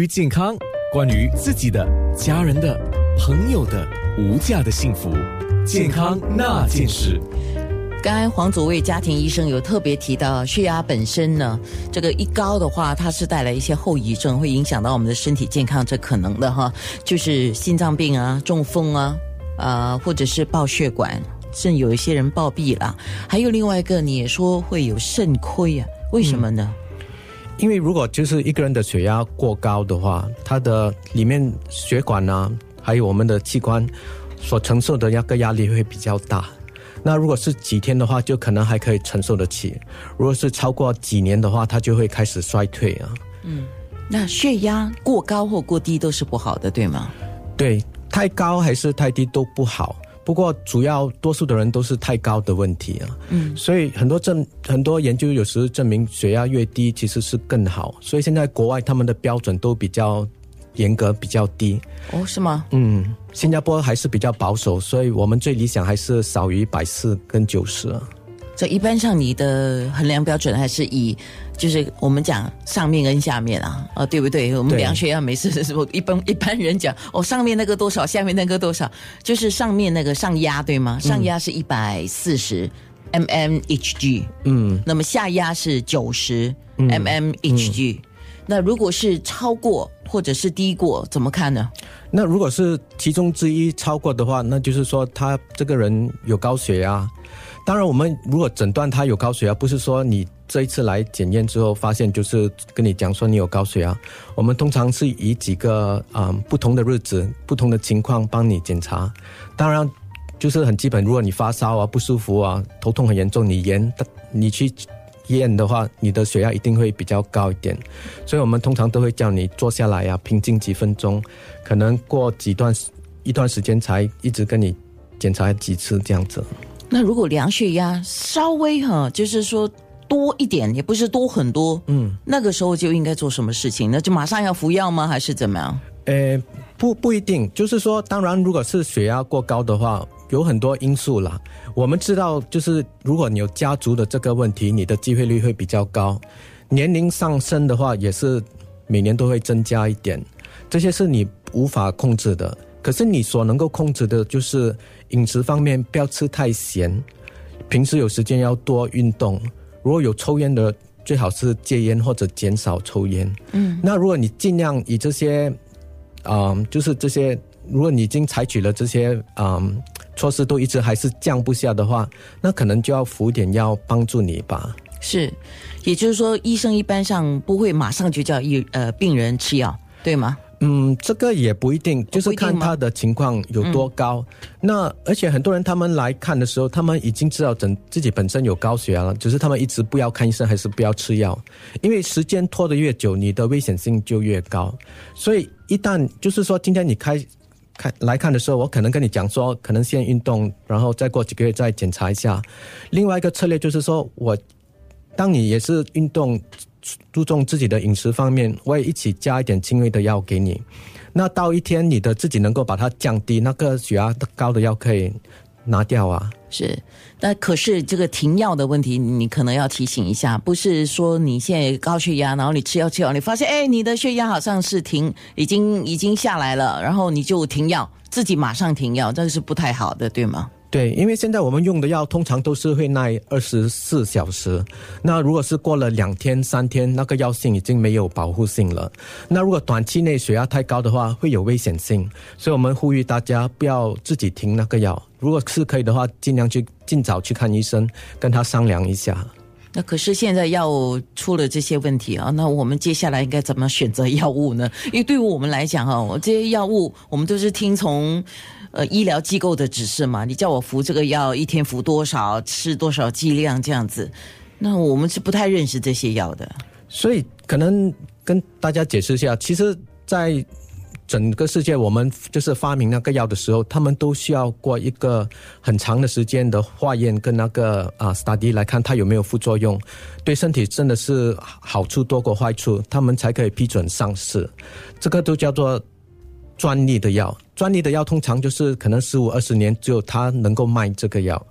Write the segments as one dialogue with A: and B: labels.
A: 于健康，关于自己的、家人的、朋友的无价的幸福，健康那件事。
B: 刚才黄祖卫家庭医生有特别提到，血压本身呢，这个一高的话，它是带来一些后遗症，会影响到我们的身体健康，这可能的哈，就是心脏病啊、中风啊，啊，或者是爆血管，甚至有一些人暴毙了。还有另外一个，你也说会有肾亏啊？为什么呢？
C: 因为如果就是一个人的血压过高的话，他的里面血管呢，还有我们的器官所承受的那个压力会比较大。那如果是几天的话，就可能还可以承受得起；如果是超过几年的话，它就会开始衰退啊。
B: 嗯，那血压过高或过低都是不好的，对吗？
C: 对，太高还是太低都不好。不过主要多数的人都是太高的问题啊。嗯，所以很多证很多研究有时证明血压越低其实是更好。所以现在国外他们的标准都比较。严格比较低
B: 哦，是吗？
C: 嗯，新加坡还是比较保守，所以我们最理想还是少于百四跟九十。
B: 这一般上你的衡量标准还是以，就是我们讲上面跟下面啊，啊对不对？我们量血压没事的时候，一般一般人讲哦，上面那个多少，下面那个多少，就是上面那个上压对吗？上压是一百四十 mmHg，嗯，那么下压是九十 mmHg。那如果是超过或者是低过，怎么看呢？
C: 那如果是其中之一超过的话，那就是说他这个人有高血压。当然，我们如果诊断他有高血压，不是说你这一次来检验之后发现就是跟你讲说你有高血压。我们通常是以几个啊不同的日子、不同的情况帮你检查。当然，就是很基本，如果你发烧啊、不舒服啊、头痛很严重，你严你去。验的话，你的血压一定会比较高一点，所以我们通常都会叫你坐下来呀，平静几分钟，可能过几段一段时间才一直跟你检查几次这样子。
B: 那如果量血压稍微哈，就是说多一点，也不是多很多，嗯，那个时候就应该做什么事情？那就马上要服药吗？还是怎么样？
C: 呃，不不一定，就是说，当然，如果是血压过高的话。有很多因素啦，我们知道，就是如果你有家族的这个问题，你的机会率会比较高。年龄上升的话，也是每年都会增加一点。这些是你无法控制的，可是你所能够控制的就是饮食方面，不要吃太咸。平时有时间要多运动。如果有抽烟的，最好是戒烟或者减少抽烟。嗯，那如果你尽量以这些，啊，就是这些，如果你已经采取了这些，嗯。措施都一直还是降不下的话，那可能就要服点药帮助你吧。
B: 是，也就是说，医生一般上不会马上就叫医呃病人吃药，对吗？
C: 嗯，这个也不一定，就是看他的情况有多高。那而且很多人他们来看的时候，他们已经知道整自己本身有高血压了，只是他们一直不要看医生，还是不要吃药，因为时间拖得越久，你的危险性就越高。所以一旦就是说今天你开。看来看的时候，我可能跟你讲说，可能先运动，然后再过几个月再检查一下。另外一个策略就是说，我当你也是运动，注重自己的饮食方面，我也一起加一点轻微的药给你。那到一天你的自己能够把它降低，那个血压高的药可以拿掉啊。
B: 是，那可是这个停药的问题，你可能要提醒一下，不是说你现在高血压，然后你吃药吃药，你发现哎，你的血压好像是停，已经已经下来了，然后你就停药，自己马上停药，这是不太好的，对吗？
C: 对，因为现在我们用的药通常都是会耐二十四小时。那如果是过了两天、三天，那个药性已经没有保护性了。那如果短期内血压太高的话，会有危险性。所以我们呼吁大家不要自己停那个药。如果是可以的话，尽量去尽早去看医生，跟他商量一下。
B: 那可是现在药出了这些问题啊，那我们接下来应该怎么选择药物呢？因为对于我们来讲哈，我这些药物我们都是听从。呃，医疗机构的指示嘛，你叫我服这个药，一天服多少，吃多少剂量这样子，那我们是不太认识这些药的。
C: 所以可能跟大家解释一下，其实，在整个世界，我们就是发明那个药的时候，他们都需要过一个很长的时间的化验跟那个啊 study 来看它有没有副作用，对身体真的是好处多过坏处，他们才可以批准上市。这个都叫做。专利的药，专利的药通常就是可能十五二十年只有他能够卖这个药。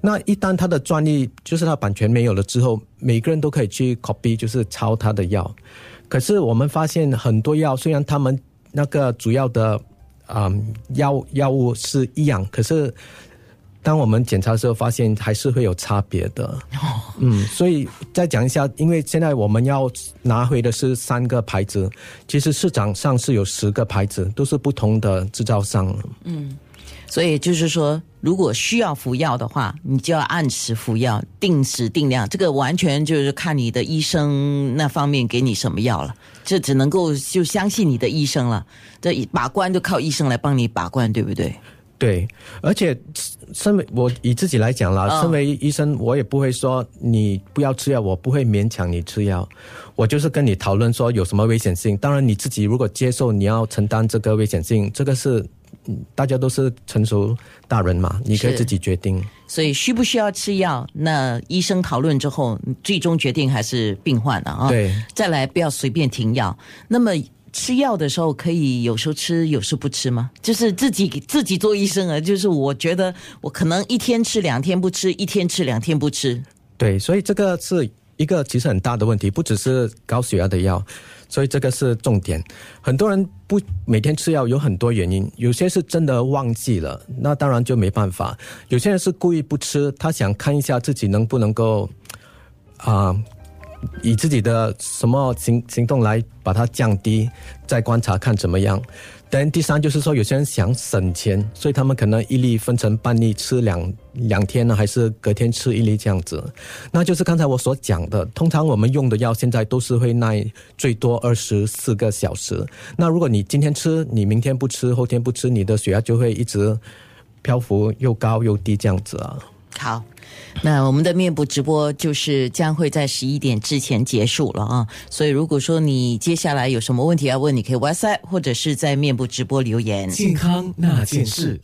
C: 那一旦他的专利就是他版权没有了之后，每个人都可以去 copy，就是抄他的药。可是我们发现很多药，虽然他们那个主要的啊、药药物是一样，可是当我们检查的时候，发现还是会有差别的。嗯，所以再讲一下，因为现在我们要拿回的是三个牌子，其实市场上是有十个牌子，都是不同的制造商。
B: 嗯所以就是说，如果需要服药的话，你就要按时服药，定时定量。这个完全就是看你的医生那方面给你什么药了，这只能够就相信你的医生了。这把关就靠医生来帮你把关，对不对？
C: 对，而且身为我以自己来讲啦，
B: 嗯
C: 身为医生，我也不会说你不要吃药，我不会勉强你吃药，我就是跟你讨论说有什么危险性。当然你自己如果接受你要承担这个危险性，这个是嗯大家都是成熟大人嘛，你可以自己决定。
B: 所以需不需要吃药，那医生讨论之后，最终决定还是病患的啊。
C: 对，
B: 再来不要随便停药。那么吃药的时候，可以有时候吃，有时候不吃吗？就是自己自己做医生啊，就是我觉得我可能一天吃两天不吃，一天吃两天不吃。
C: 对，所以这个是一个其实很大的问题，不只是高血压的药，所以这个是重点。很多人不每天吃药有很多原因，有些是真的忘记了，那当然就没办法；有些人是故意不吃，他想看一下自己能不能够啊。以自己的什么行行动来把它降低，再观察看怎么样。但第三就是说，有些人想省钱，所以他们可能一粒分成半粒吃两两天呢，还是隔天吃一粒这样子。那就是刚才我所讲的，通常我们用的药现在都是会耐最多二十四个小时。那如果你今天吃，你明天不吃，后天不吃，你的血压就会一直漂浮又高又低这样子啊。
B: 好，那我们的面部直播就是将会在十一点之前结束了啊。所以如果说你接下来有什么问题要问，你可以 WhatsApp 或者是在面部直播留言。
A: 健康那件事。